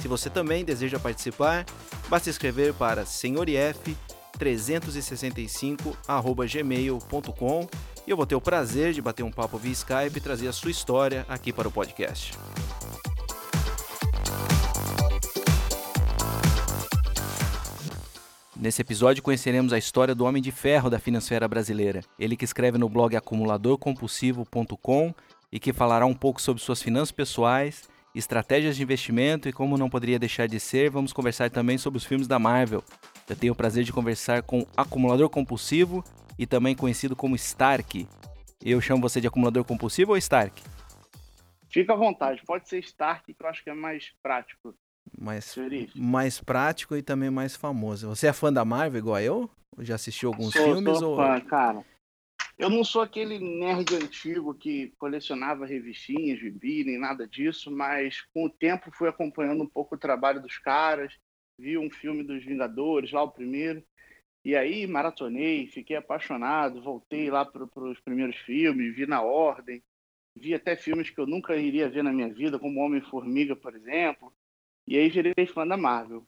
Se você também deseja participar, basta escrever para senhorif365@gmail.com e eu vou ter o prazer de bater um papo via Skype e trazer a sua história aqui para o podcast. Nesse episódio conheceremos a história do homem de ferro da financeira brasileira. Ele que escreve no blog acumuladorcompulsivo.com e que falará um pouco sobre suas finanças pessoais, estratégias de investimento e como não poderia deixar de ser, vamos conversar também sobre os filmes da Marvel. Eu tenho o prazer de conversar com Acumulador Compulsivo e também conhecido como Stark. Eu chamo você de acumulador compulsivo ou Stark? Fica à vontade, pode ser Stark, que eu acho que é mais prático mais, mais prático e também mais famoso. Você é fã da Marvel igual eu? Já assistiu alguns sou, filmes? Sou ou... fã, cara. Eu não sou aquele nerd antigo que colecionava revistinhas, gibi, nem nada disso, mas com o tempo fui acompanhando um pouco o trabalho dos caras, vi um filme dos Vingadores, lá o primeiro, e aí maratonei, fiquei apaixonado, voltei lá para os primeiros filmes, vi na ordem, vi até filmes que eu nunca iria ver na minha vida, como Homem-Formiga, por exemplo, e aí virei fã da Marvel.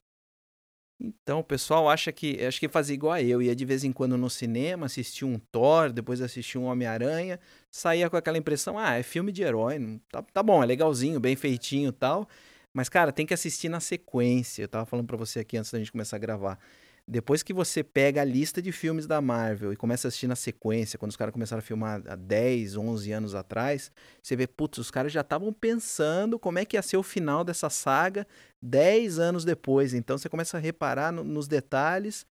Então, o pessoal acha que acho que fazia igual a eu, ia de vez em quando no cinema, assistia um Thor, depois assistia um Homem-Aranha, saía com aquela impressão, ah, é filme de herói, tá, tá bom, é legalzinho, bem feitinho e tal, mas cara, tem que assistir na sequência. Eu tava falando para você aqui antes da gente começar a gravar. Depois que você pega a lista de filmes da Marvel e começa a assistir na sequência, quando os caras começaram a filmar há 10, 11 anos atrás, você vê, putz, os caras já estavam pensando como é que ia ser o final dessa saga 10 anos depois. Então você começa a reparar no, nos detalhes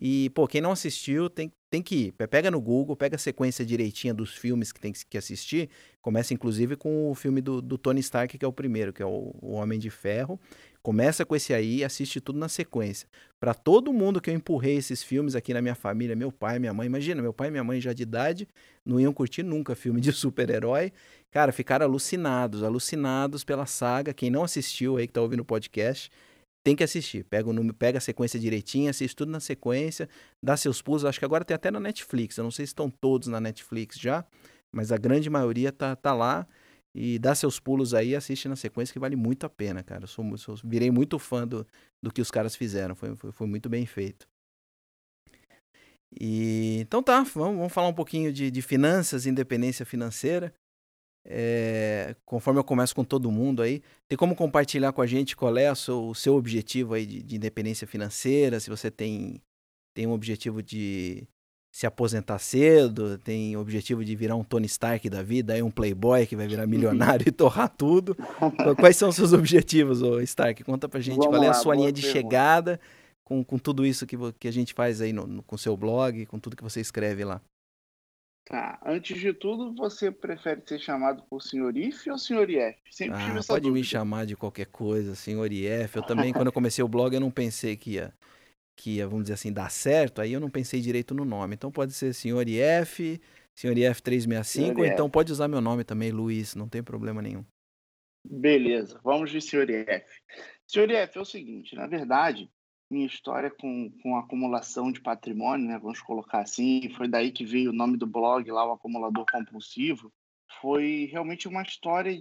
e, pô, quem não assistiu tem, tem que ir. Pega no Google, pega a sequência direitinha dos filmes que tem que assistir. Começa, inclusive, com o filme do, do Tony Stark, que é o primeiro, que é o, o Homem de Ferro. Começa com esse aí e assiste tudo na sequência. Para todo mundo que eu empurrei esses filmes aqui na minha família, meu pai, minha mãe, imagina, meu pai e minha mãe já de idade, não iam curtir nunca filme de super-herói. Cara, ficaram alucinados, alucinados pela saga. Quem não assistiu aí, que tá ouvindo o podcast, tem que assistir. Pega, o número, pega a sequência direitinho, assiste tudo na sequência, dá seus pulos. Acho que agora tem até na Netflix. Eu não sei se estão todos na Netflix já, mas a grande maioria tá, tá lá. E dá seus pulos aí assiste na sequência que vale muito a pena, cara. Eu sou, sou virei muito fã do, do que os caras fizeram. Foi, foi, foi muito bem feito. E, então tá, vamos, vamos falar um pouquinho de, de finanças, independência financeira. É, conforme eu começo com todo mundo aí, tem como compartilhar com a gente qual é seu, o seu objetivo aí de, de, independência financeira? Se você tem, tem um objetivo de se aposentar cedo, tem objetivo de virar um Tony Stark da vida, aí um playboy que vai virar milionário e torrar tudo. Quais são os seus objetivos, ô Stark? Conta pra gente Vamos qual é a sua linha de pergunta. chegada com, com tudo isso que, que a gente faz aí no, no, com seu blog, com tudo que você escreve lá. Tá, antes de tudo, você prefere ser chamado por senhor IF ou senhor IF? Sempre ah, pode dúvida. me chamar de qualquer coisa, senhor IF. Eu também, quando eu comecei o blog, eu não pensei que ia que ia, vamos dizer assim, dar certo, aí eu não pensei direito no nome. Então pode ser Senhor IF, Senhor IF 365, ou então pode usar meu nome também, Luiz, não tem problema nenhum. Beleza, vamos de Senhor IF. Senhor IF é o seguinte, na verdade, minha história com, com acumulação de patrimônio, né, vamos colocar assim, foi daí que veio o nome do blog lá, o Acumulador Compulsivo, foi realmente uma história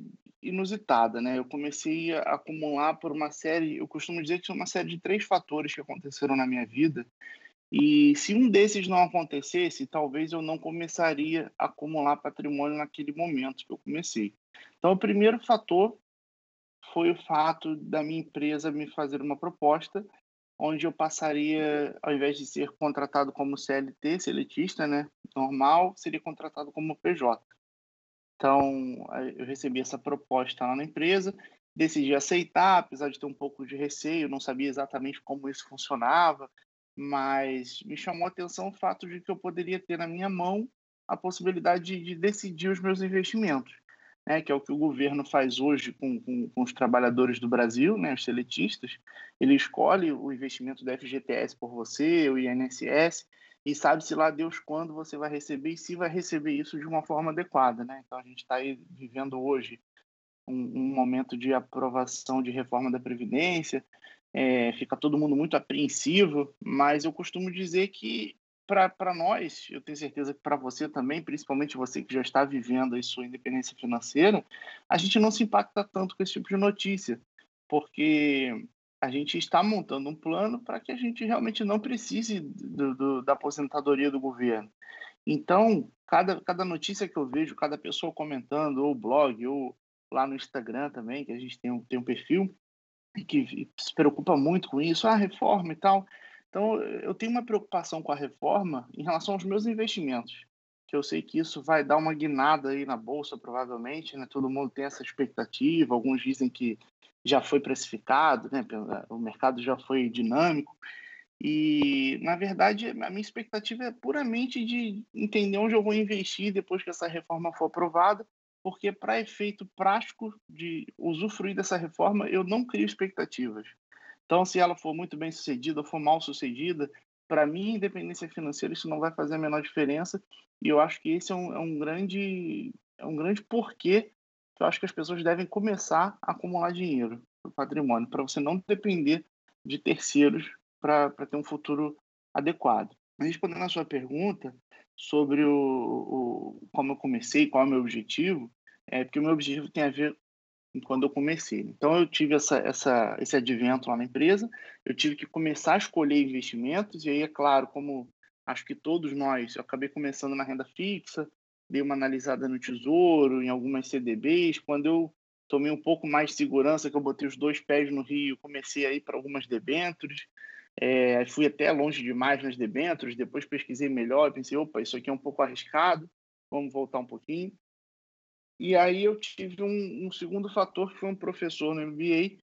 inusitada, né? Eu comecei a acumular por uma série, eu costumo dizer que são uma série de três fatores que aconteceram na minha vida. E se um desses não acontecesse, talvez eu não começaria a acumular patrimônio naquele momento que eu comecei. Então, o primeiro fator foi o fato da minha empresa me fazer uma proposta onde eu passaria, ao invés de ser contratado como CLT, seletista, né, normal, seria contratado como PJ. Então, eu recebi essa proposta lá na empresa, decidi aceitar, apesar de ter um pouco de receio, não sabia exatamente como isso funcionava, mas me chamou a atenção o fato de que eu poderia ter na minha mão a possibilidade de, de decidir os meus investimentos. né, que é o que o governo faz hoje com, com, com, os trabalhadores do Brasil, né, os seletistas. Ele escolhe o investimento do FGTS por você, o INSS, e sabe-se lá Deus quando você vai receber e se vai receber isso de uma forma adequada. Né? Então, a gente está vivendo hoje um, um, momento de aprovação de reforma da Previdência, é, fica todo mundo muito apreensivo, mas eu costumo dizer que para nós, eu tenho certeza que para você também, principalmente você que já está vivendo a sua independência financeira, a gente não se impacta tanto com esse tipo de notícia, porque a gente está montando um plano para que a gente realmente não precise do, do, da aposentadoria do governo. Então, cada, cada notícia que eu vejo, cada pessoa comentando, ou blog, ou lá no Instagram também, que a gente tem um, tem um perfil, que se preocupa muito com isso, a ah, reforma e tal. Então, eu tenho uma preocupação com a reforma em relação aos meus investimentos, que eu sei que isso vai dar uma guinada aí na bolsa, provavelmente, né? Todo mundo tem essa expectativa, alguns dizem que já foi precificado, né? O mercado já foi dinâmico. E, na verdade, a minha expectativa é puramente de entender onde eu vou investir depois que essa reforma for aprovada, porque para efeito prático de usufruir dessa reforma, eu não crio expectativas. Então, se ela for muito bem sucedida ou for mal sucedida, para mim, independência financeira, isso não vai fazer a menor diferença. E eu acho que esse é um, é um grande é um grande porquê eu acho que as pessoas devem começar a acumular dinheiro patrimônio, para você não depender de terceiros para ter um futuro adequado. Respondendo a sua pergunta sobre o, o, como eu comecei, qual é o meu objetivo, é porque o meu objetivo tem a ver quando eu comecei. Então, eu tive essa, essa, esse advento lá na empresa, eu tive que começar a escolher investimentos, e aí, é claro, como acho que todos nós, eu acabei começando na renda fixa, dei uma analisada no Tesouro, em algumas CDBs. Quando eu tomei um pouco mais de segurança, que eu botei os dois pés no Rio, comecei a ir para algumas debêntures, é, fui até longe demais nas debêntures, depois pesquisei melhor, pensei, opa, isso aqui é um pouco arriscado, vamos voltar um pouquinho. E aí eu tive um, um, segundo fator, que foi um professor no MBA,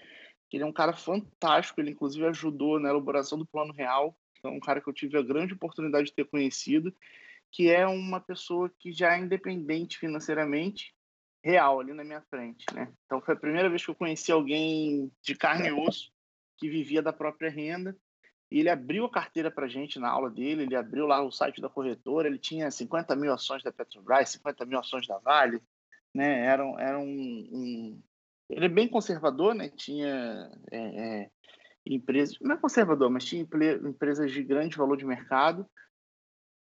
que ele é um cara fantástico, ele inclusive ajudou na elaboração do Plano Real, então um cara que eu tive a grande oportunidade de ter conhecido, que é uma pessoa que já é independente financeiramente, real, ali na minha frente, né? Então foi a primeira vez que eu conheci alguém de carne e osso, que vivia da própria renda, e ele abriu a carteira para gente na aula dele, ele abriu lá o site da corretora, ele tinha 50 mil ações da Petrobras, 50 mil ações da Vale, né? Era, era um, um... Ele é bem conservador, né? Tinha é, é, empresas... Não é conservador, mas tinha empresas de grande valor de mercado,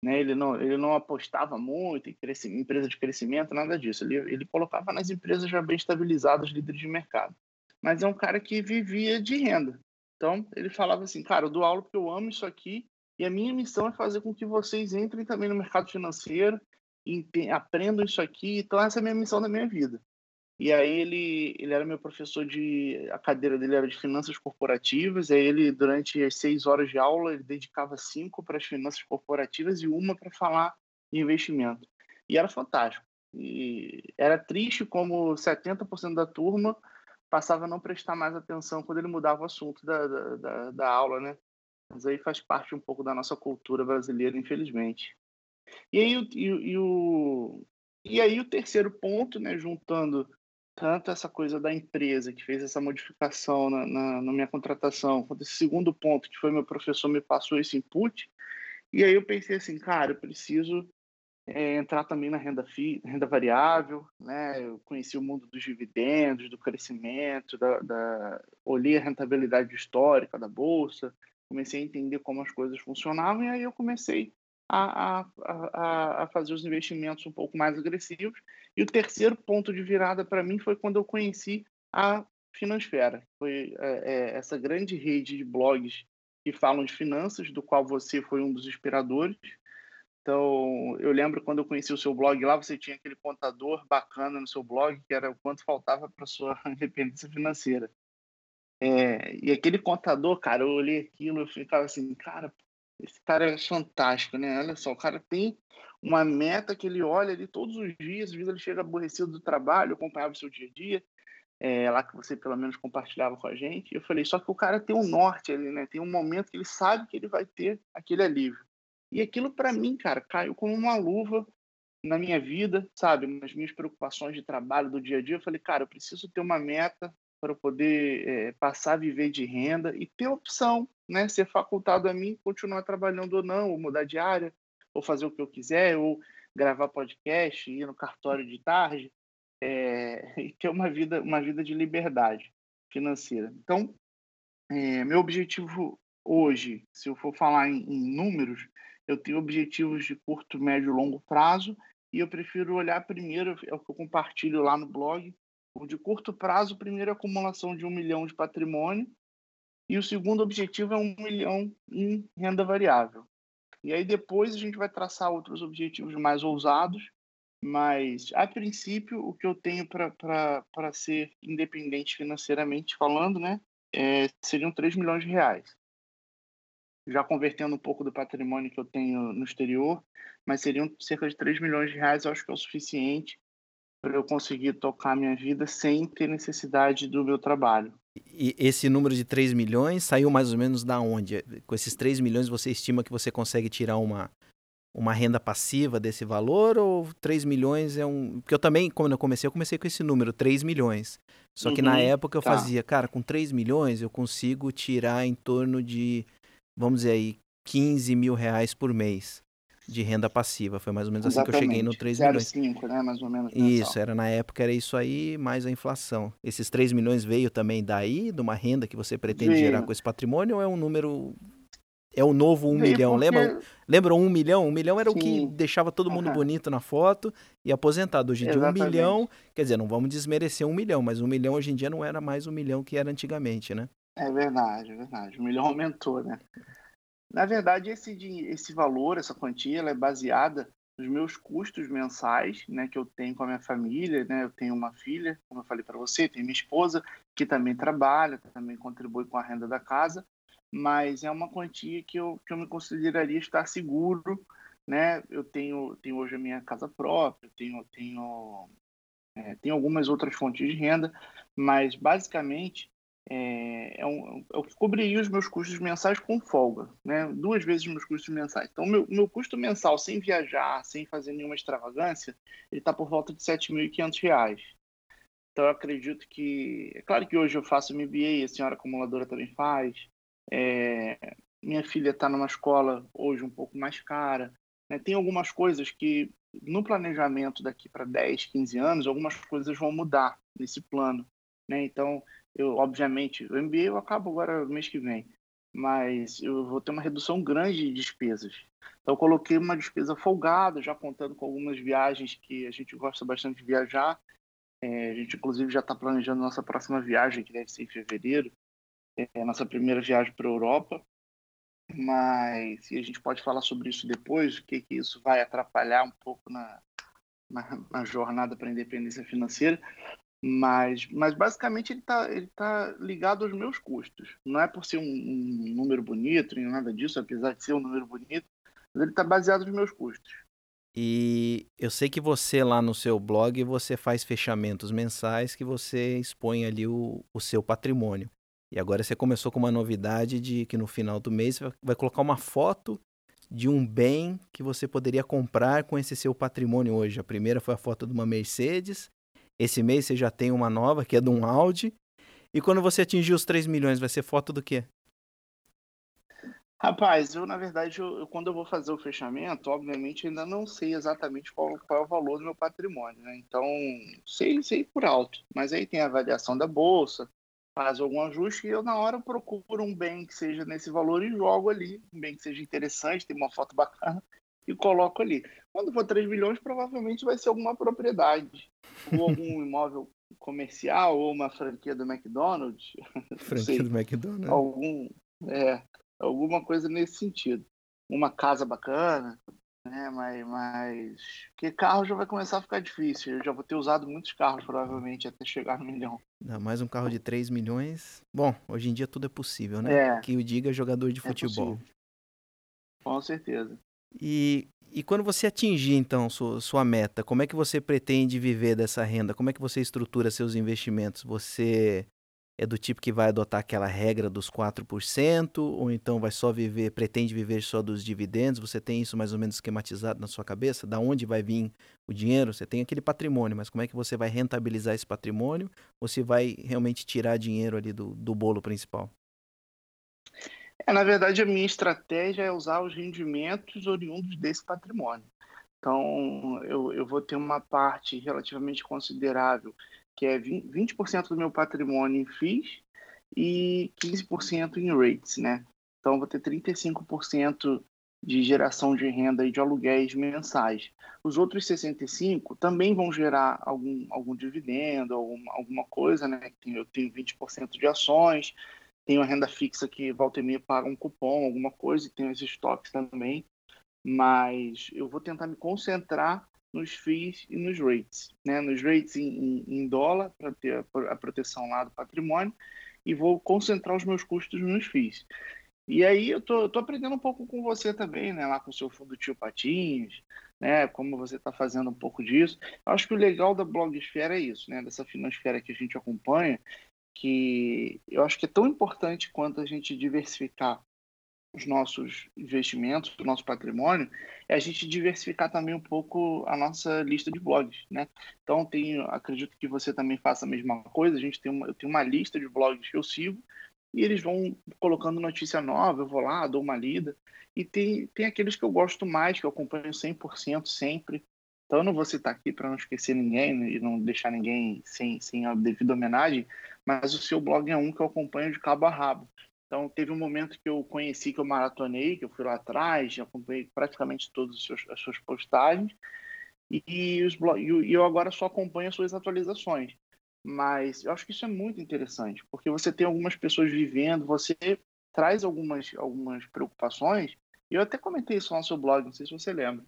né? Ele não, ele não apostava muito em empresa de crescimento, nada disso. Ele, ele colocava nas empresas já bem estabilizadas, líderes de mercado. Mas é um cara que vivia de renda. Então, ele falava assim, cara, eu dou aula porque eu amo isso aqui e a minha missão é fazer com que vocês entrem também no mercado financeiro aprendam isso aqui. Então, essa é a minha missão da minha vida. E aí ele, ele era meu professor de... A cadeira dele era de finanças corporativas. Aí ele, durante as seis horas de aula, ele dedicava cinco para as finanças corporativas e uma para falar de investimento. E era fantástico. E era triste como 70% da turma passava a não prestar mais atenção quando ele mudava o assunto da, da, da, da aula, né? Mas aí faz parte um pouco da nossa cultura brasileira, infelizmente. E aí, e, e, o, e aí o terceiro ponto, né, juntando tanto essa coisa da empresa que fez essa modificação na, na, na, minha contratação, quanto esse segundo ponto, que foi meu professor me passou esse input, e aí eu pensei assim, cara, eu preciso é, entrar também na renda, fi, renda variável, né? Eu conheci o mundo dos dividendos, do crescimento, da, da, olhei a rentabilidade histórica da bolsa, comecei a entender como as coisas funcionavam, e aí eu comecei a, a, a, fazer os investimentos um pouco mais agressivos. E o terceiro ponto de virada para mim foi quando eu conheci a Finansfera. Foi é, é, essa grande rede de blogs que falam de finanças, do qual você foi um dos inspiradores. Então, eu lembro quando eu conheci o seu blog lá, você tinha aquele contador bacana no seu blog, que era o quanto faltava para sua independência financeira. É, e aquele contador, cara, eu olhei aquilo e ficava assim, cara, esse cara é fantástico, né? Olha só, o cara tem uma meta que ele olha ali todos os dias, às vezes ele chega aborrecido do trabalho, acompanhava o seu dia a dia, é, lá que você pelo menos compartilhava com a gente. Eu falei, só que o cara tem um norte ali, né? Tem um momento que ele sabe que ele vai ter aquele alívio. E aquilo para mim, cara, caiu como uma luva na minha vida, sabe, nas minhas preocupações de trabalho do dia a dia, eu falei, cara, eu preciso ter uma meta para poder é, passar a viver de renda e ter opção, né, ser facultado a mim continuar trabalhando ou não, ou mudar de área, ou fazer o que eu quiser, ou gravar podcast, ir no cartório de tarde, é, e ter uma vida, uma vida de liberdade financeira. Então, é, meu objetivo hoje, se eu for falar em, em números, eu tenho objetivos de curto, médio e longo prazo e eu prefiro olhar primeiro, é o que eu compartilho lá no blog, o de curto prazo, primeiro a acumulação de um milhão de patrimônio e o segundo objetivo é um milhão em renda variável. E aí depois a gente vai traçar outros objetivos mais ousados, mas a princípio o que eu tenho para ser independente financeiramente falando, né, é, seriam 3 milhões de reais. Já convertendo um pouco do patrimônio que eu tenho no exterior, mas seriam cerca de 3 milhões de reais, eu acho que é o suficiente para eu conseguir tocar a minha vida sem ter necessidade do meu trabalho. E esse número de 3 milhões saiu mais ou menos da onde? Com esses 3 milhões você estima que você consegue tirar uma, uma renda passiva desse valor ou 3 milhões é um. Porque eu também, quando eu comecei, eu comecei com esse número, 3 milhões. Só que uhum, na época eu tá. fazia, cara, com 3 milhões eu consigo tirar em torno de vamos dizer aí, 15 mil reais por mês de renda passiva. Foi mais ou menos Exatamente. assim que eu cheguei no 3 milhões. 5, né? Mais ou menos. Isso, era na época era isso aí, mais a inflação. Esses 3 milhões veio também daí, de uma renda que você pretende veio. gerar com esse patrimônio, ou é um número. É o novo 1 um milhão, porque... lembra? Lembra um milhão? Um milhão era Sim. o que deixava todo mundo uhum. bonito na foto e aposentado. Hoje em dia, um milhão, quer dizer, não vamos desmerecer um milhão, mas um milhão hoje em dia não era mais um milhão que era antigamente, né? É verdade, é verdade. O milhão aumentou, né? Na verdade, esse, esse valor, essa quantia, ela é baseada nos meus custos mensais, né, que eu tenho com a minha família, né, eu tenho uma filha, como eu falei para você, tenho minha esposa que também trabalha, também contribui com a renda da casa, mas é uma quantia que eu, que eu me consideraria estar seguro, né, eu tenho, tenho hoje a minha casa própria, tenho, tenho, é, tenho algumas outras fontes de renda, mas basicamente é, é, um, é, o que cobriria os meus custos mensais com folga, né? duas vezes meus custos mensais. Então, meu, meu custo mensal sem viajar, sem fazer nenhuma extravagância, ele está por volta de R$ 7.500. Então, eu acredito que. É claro que hoje eu faço MBA, a senhora acumuladora também faz. É, minha filha está numa escola hoje um pouco mais cara. Né? Tem algumas coisas que, no planejamento daqui para 10, 15 anos, algumas coisas vão mudar nesse plano. Né? Então, eu, obviamente, o MBA eu acabo agora mês que vem, mas eu vou ter uma redução grande de despesas. Então, eu coloquei uma despesa folgada, já contando com algumas viagens que a gente gosta bastante de viajar. É, a gente, inclusive, já está planejando nossa próxima viagem, que deve ser em fevereiro, é, nossa primeira viagem para a Europa. Mas a gente pode falar sobre isso depois, o que, que isso vai atrapalhar um pouco na, na, na jornada para a independência financeira. Mas, mas basicamente ele está ele tá ligado aos meus custos. Não é por ser um, um, número bonito, nem nada disso, apesar de ser um número bonito, mas ele está baseado nos meus custos. E eu sei que você lá no seu blog você faz fechamentos mensais que você expõe ali o, o seu patrimônio. E agora você começou com uma novidade de que no final do mês você vai colocar uma foto de um bem que você poderia comprar com esse seu patrimônio hoje. A primeira foi a foto de uma Mercedes, esse mês você já tem uma nova, que é de um Audi. E quando você atingir os 3 milhões, vai ser foto do quê? Rapaz, eu na verdade, eu, eu, quando eu vou fazer o fechamento, obviamente ainda não sei exatamente qual, qual é o valor do meu patrimônio, né? Então, sei, sei por alto. Mas aí tem a avaliação da bolsa, faz algum ajuste e eu na hora procuro um bem que seja nesse valor e jogo ali, um bem que seja interessante, tem uma foto bacana e coloco ali. Quando for 3 milhões, provavelmente vai ser alguma propriedade, ou algum imóvel comercial, ou uma franquia do McDonald's. Franquia do McDonald's. Algum, é, alguma coisa nesse sentido. Uma casa bacana, né? Mas, mas. Porque carro já vai começar a ficar difícil. Eu já vou ter usado muitos carros, provavelmente, até chegar no milhão. Não, mais um carro de 3 milhões. Bom, hoje em dia tudo é possível, né? É, que o diga jogador de é futebol. É Com certeza. E, e quando você atingir, então, sua, sua meta, como é que você pretende viver dessa renda? Como é que você estrutura seus investimentos? Você é do tipo que vai adotar aquela regra dos 4%, ou então vai só viver, pretende viver só dos dividendos? Você tem isso mais ou menos esquematizado na sua cabeça? Da onde vai vir o dinheiro? Você tem aquele patrimônio, mas como é que você vai rentabilizar esse patrimônio? Ou se vai realmente tirar dinheiro ali do, do bolo principal? É, na verdade, a minha estratégia é usar os rendimentos oriundos desse patrimônio. Então, eu, eu vou ter uma parte relativamente considerável que é 20% do meu patrimônio em FIIs e 15% em rates, né? Então, vou ter 35% de geração de renda e de aluguéis mensais. Os outros 65 também vão gerar algum, algum dividendo, alguma, alguma coisa, né? Eu tenho 20% de ações, tenho a renda fixa que volta e meia paga um cupom, alguma coisa, e tenho esses estoques também. Mas eu vou tentar me concentrar nos FIIs e nos rates. Né? Nos rates em, em dólar, para ter a, a, proteção lá do patrimônio, e vou concentrar os meus custos nos FIIs. E aí eu tô, tô aprendendo um pouco com você também, né? Lá com o seu fundo Tio Patinhos, né? Como você está fazendo um pouco disso. Eu acho que o legal da blogosfera é isso, né? Dessa finansfera que a gente acompanha, que eu acho que é tão importante quanto a gente diversificar os nossos investimentos, o nosso patrimônio, é a gente diversificar também um pouco a nossa lista de blogs, né? Então, tenho, acredito que você também faça a mesma coisa. A gente tem uma, eu tenho uma lista de blogs que eu sigo e eles vão colocando notícia nova, eu vou lá, dou uma lida. E tem, tem aqueles que eu gosto mais, que eu acompanho 100% sempre. Então, eu não vou citar aqui para não esquecer ninguém né, e não deixar ninguém sem, sem a devida homenagem, mas o seu blog é um que eu acompanho de cabo a rabo. Então, teve um momento que eu conheci, que eu maratonei, que eu fui lá atrás, acompanhei praticamente todas as suas postagens, e, os e eu agora só acompanho as suas atualizações. Mas eu acho que isso é muito interessante, porque você tem algumas pessoas vivendo, você traz algumas, algumas preocupações, e eu até comentei isso lá no seu blog, não sei se você lembra.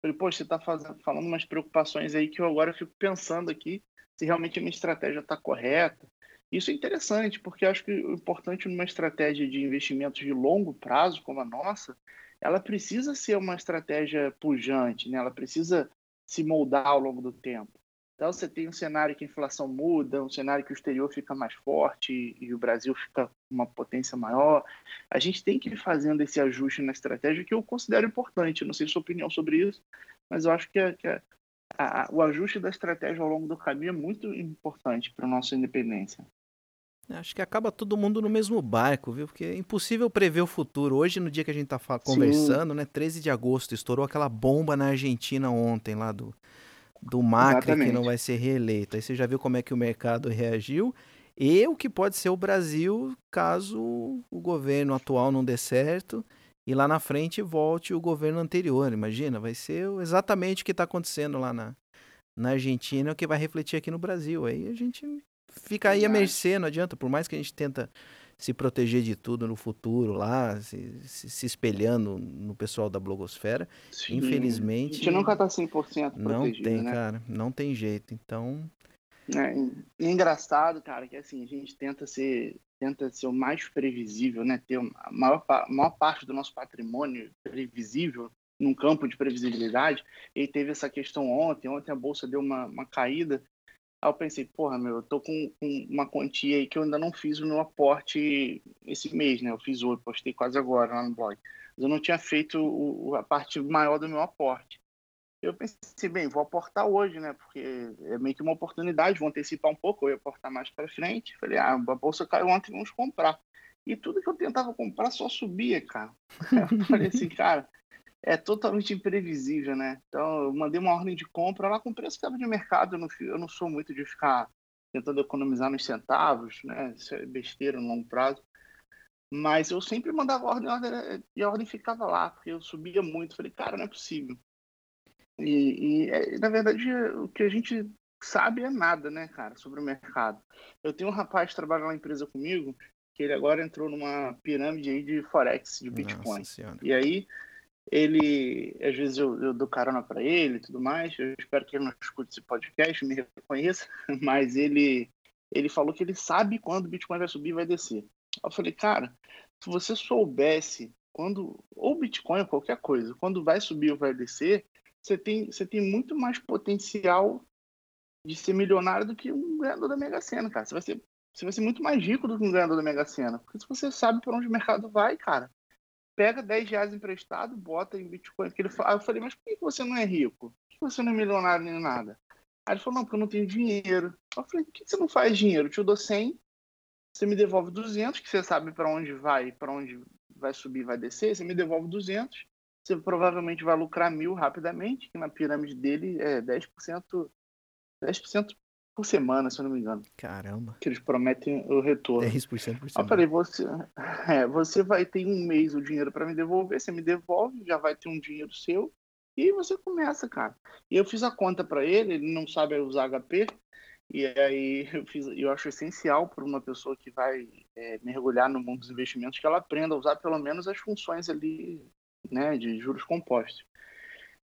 Falei, poxa, você está falando umas preocupações aí que eu agora fico pensando aqui se realmente a minha estratégia está correta, isso é interessante, porque acho que o importante numa estratégia de investimentos de longo prazo, como a nossa, ela precisa ser uma estratégia pujante, né? ela precisa se moldar ao longo do tempo. Então, você tem um cenário que a inflação muda, um cenário que o exterior fica mais forte e o Brasil fica uma potência maior. A gente tem que ir fazendo esse ajuste na estratégia que eu considero importante. Eu não sei sua opinião sobre isso, mas eu acho que, a, que a, a, o ajuste da estratégia ao longo do caminho é muito importante para a nossa independência. Acho que acaba todo mundo no mesmo barco, viu? Porque é impossível prever o futuro. Hoje, no dia que a gente tá conversando, Sim. né? 13 de agosto, estourou aquela bomba na Argentina ontem, lá do, do Macri, Exatamente. que não vai ser reeleito. Aí você já viu como é que o mercado reagiu. E o que pode ser o Brasil caso o governo atual não dê certo e lá na frente volte o governo anterior. Imagina, vai ser exatamente o que está acontecendo lá na, na Argentina, o que vai refletir aqui no Brasil. Aí a gente fica aí à mercê, não adianta, por mais que a gente tenta se proteger de tudo no futuro lá, se, se, se espelhando no pessoal da blogosfera, Sim. infelizmente... A gente nunca tá 100% protegido, Não tem, né? cara, não tem jeito, então... É, é engraçado, cara, que assim, a gente tenta ser, tenta ser o mais previsível, né? Ter a maior, a maior parte do nosso patrimônio previsível num campo de previsibilidade. E teve essa questão ontem, ontem a bolsa deu uma, uma caída Aí eu pensei, porra, meu, eu tô com, uma quantia aí que eu ainda não fiz o meu aporte esse mês, né? Eu fiz hoje, postei quase agora lá no blog. Mas eu não tinha feito o, a parte maior do meu aporte. Eu pensei, bem, vou aportar hoje, né? Porque é meio que uma oportunidade, vou antecipar um pouco, eu ia aportar mais para frente. Falei, ah, a bolsa caiu ontem, vamos comprar. E tudo que eu tentava comprar só subia, cara. Eu falei assim, cara, é totalmente imprevisível, né? Então, eu mandei uma ordem de compra lá com preço que estava de mercado. Eu não, eu não sou muito de ficar tentando economizar nos centavos, né? Isso é besteira no longo prazo. Mas eu sempre mandava ordem, ordem e a ordem ficava lá, porque eu subia muito. Falei, cara, não é possível. E, e é, na verdade, o que a gente sabe é nada, né, cara, sobre o mercado. Eu tenho um rapaz que trabalha na empresa comigo, que ele agora entrou numa pirâmide aí de Forex, de Bitcoin. E aí ele, às vezes eu, eu dou carona para ele e tudo mais. Eu espero que ele não escute esse podcast, me reconheça, mas ele, ele falou que ele sabe quando o Bitcoin vai subir e vai descer. Eu falei, cara, se você soubesse quando, ou Bitcoin ou qualquer coisa, quando vai subir ou vai descer, você tem, você tem muito mais potencial de ser milionário do que um ganhador da Mega Sena, cara. Você vai ser você vai ser muito mais rico do que um ganhador da Mega Sena. Porque se você sabe para onde o mercado vai, cara, pega 10 reais emprestado, bota em Bitcoin. Ele, aí eu falei, mas por que você não é rico? Por que você não é milionário nem nada? Aí ele falou, não, porque eu não tenho dinheiro. Eu falei, por que você não faz dinheiro? Eu te dou 100, você me devolve 200, que você sabe para onde vai, para onde vai subir, vai descer, você me devolve 200, você provavelmente vai lucrar mil rapidamente, que na pirâmide dele é 10%, 10% por semana, se eu não me engano. Caramba. Que eles prometem o retorno. 10% por semana. Eu falei, você, é, você vai ter um mês o dinheiro para me devolver, você me devolve, já vai ter um dinheiro seu, e você começa, cara. E eu fiz a conta para ele, ele não sabe usar HP, e aí eu, fiz, eu acho essencial para uma pessoa que vai é, mergulhar no mundo dos investimentos que ela aprenda a usar pelo menos as funções ali, né, de juros compostos.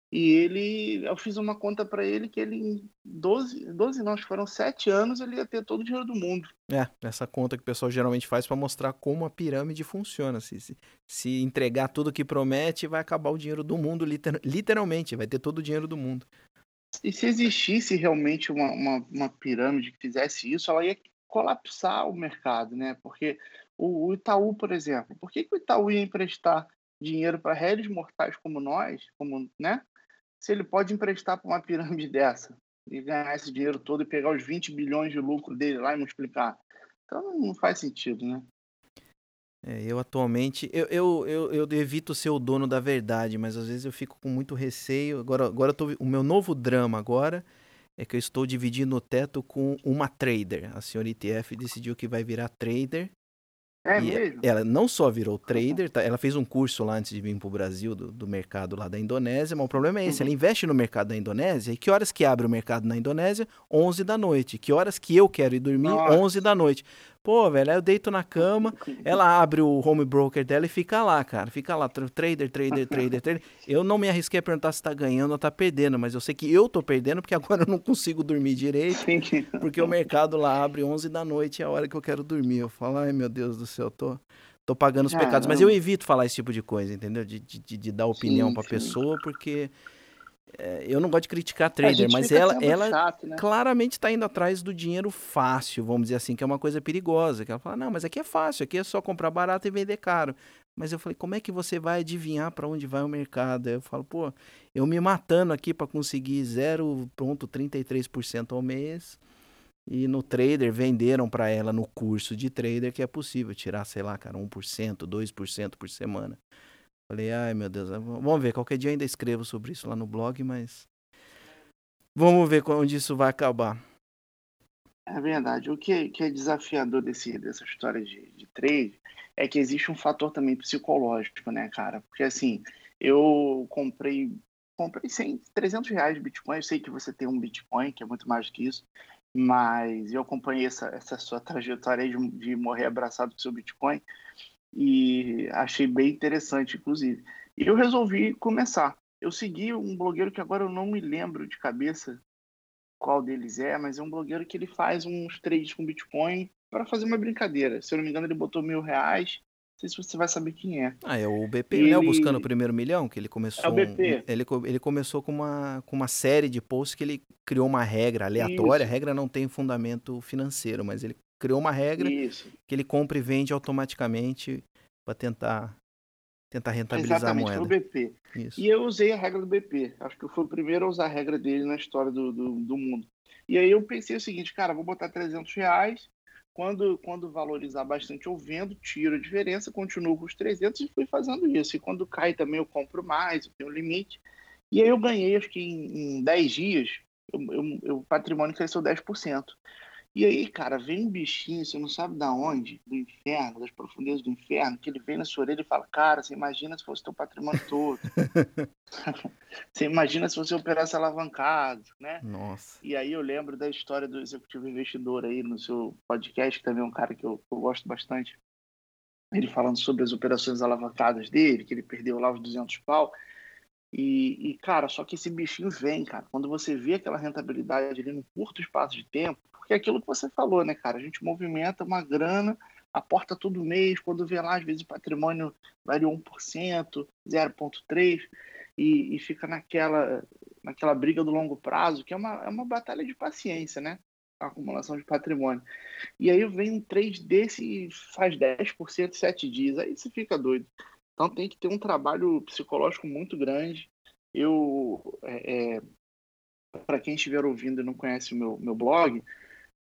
E ele, eu fiz uma conta para ele que ele em 12, 12 não, acho que foram 7 anos, ele ia ter todo o dinheiro do mundo. É, essa conta que o pessoal geralmente faz para mostrar como a pirâmide funciona. Se, se, se, entregar tudo que promete, vai acabar o dinheiro do mundo, liter, literalmente, vai ter todo o dinheiro do mundo. E se existisse realmente uma, uma, uma pirâmide que fizesse isso, ela ia colapsar o mercado, né? Porque o, o Itaú, por exemplo, por que, que o Itaú ia emprestar dinheiro para réis mortais como nós, como, né? Se ele pode emprestar para uma pirâmide dessa e ganhar esse dinheiro todo e pegar os 20 bilhões de lucro dele lá e multiplicar. Então não faz sentido, né? É, eu atualmente, eu, eu, eu, eu, evito ser o dono da verdade, mas às vezes eu fico com muito receio. Agora, agora tô, o meu novo drama agora é que eu estou dividindo o teto com uma trader. A senhora ETF decidiu que vai virar trader é e mesmo? Ela não só virou trader, tá? ela fez um curso lá antes de vir para o Brasil, do, do, mercado lá da Indonésia, mas o problema é esse, uhum. ela investe no mercado da Indonésia, e que horas que abre o mercado na Indonésia? 11 da noite. Que horas que eu quero ir dormir? Nossa. 11 da noite. Pô, velho, aí eu deito na cama, ela abre o home broker dela e fica lá, cara. Fica lá, trader, trader, trader, trader. Eu não me arrisquei a perguntar se tá ganhando ou tá perdendo, mas eu sei que eu tô perdendo porque agora eu não consigo dormir direito. Porque o mercado lá abre 11 da noite, é a hora que eu quero dormir. Eu falo, ai meu Deus do céu, tô, tô pagando os pecados. Mas eu evito falar esse tipo de coisa, entendeu? De, de, de dar opinião sim, pra sim. pessoa, porque eu não gosto de criticar a trader, a mas ela, ela chato, né? claramente está indo atrás do dinheiro fácil, vamos dizer assim, que é uma coisa perigosa. Que ela fala, não, mas aqui é fácil, aqui é só comprar barato e vender caro. Mas eu falei, como é que você vai adivinhar para onde vai o mercado? Eu falo, pô, eu me matando aqui para conseguir 0,33% ao mês. E no trader venderam para ela no curso de trader que é possível tirar, sei lá, cara, 1%, 2% por semana. Falei, ai meu Deus, vamos ver, qualquer dia ainda escrevo sobre isso lá no blog, mas vamos ver onde isso vai acabar. É verdade. O que é, que é desafiador desse, dessa história de, de trade é que existe um fator também psicológico, né, cara? Porque assim, eu comprei comprei 100, 300 reais de Bitcoin. Eu sei que você tem um Bitcoin, que é muito mais do que isso, mas eu acompanhei essa, essa sua trajetória de, de morrer abraçado com seu Bitcoin e achei bem interessante, inclusive. E eu resolvi começar. Eu segui um blogueiro que agora eu não me lembro de cabeça qual deles é, mas é um blogueiro que ele faz uns trades com Bitcoin para fazer uma brincadeira. Se eu não me engano, ele botou mil reais. Não sei se você vai saber quem é. Ah, é o BP, ele... né? O Buscando o Primeiro Milhão, que ele começou. É o BP. Um, ele, ele começou com uma, com uma série de posts que ele criou uma regra aleatória. Isso. A regra não tem fundamento financeiro, mas ele criou uma regra Isso. que ele compra e vende automaticamente para tentar tentar rentabilizar Exatamente, a moeda. Foi o BP. Isso. E eu usei a regra do BP. Acho que eu fui o primeiro a usar a regra dele na história do, do, do mundo. E aí eu pensei o seguinte, cara, vou botar 300 reais. Quando, quando valorizar bastante, eu vendo, tiro a diferença, continuo com os 300 e fui fazendo isso. E quando cai também, eu compro mais, eu tenho limite. E aí eu ganhei, acho que em, em 10 dias, eu, eu, eu, o patrimônio cresceu 10%. E aí, cara, vem um bichinho, você não sabe da onde, do inferno, das profundezas do inferno, que ele vem na sua orelha e fala, cara, você imagina se fosse teu patrimônio todo. você imagina se você operasse alavancado, né? Nossa. E aí eu lembro da história do executivo investidor aí no seu podcast, que também é um cara que eu, eu gosto bastante. Ele falando sobre as operações alavancadas dele, que ele perdeu lá os 200 pau. E, e, cara, só que esse bichinho vem, cara. Quando você vê aquela rentabilidade ali num curto espaço de tempo, porque é aquilo que você falou, né, cara? A gente movimenta uma grana, aporta todo mês, quando vê lá, às vezes o patrimônio variou 1%, 0,3%, e, e fica naquela, naquela briga do longo prazo, que é uma, é uma batalha de paciência, né? acumulação de patrimônio. E aí vem um trade desse e faz 10% em 7 dias. Aí você fica doido. Então tem que ter um trabalho psicológico muito grande. Eu, é, é, para quem estiver ouvindo e não conhece o meu, meu blog,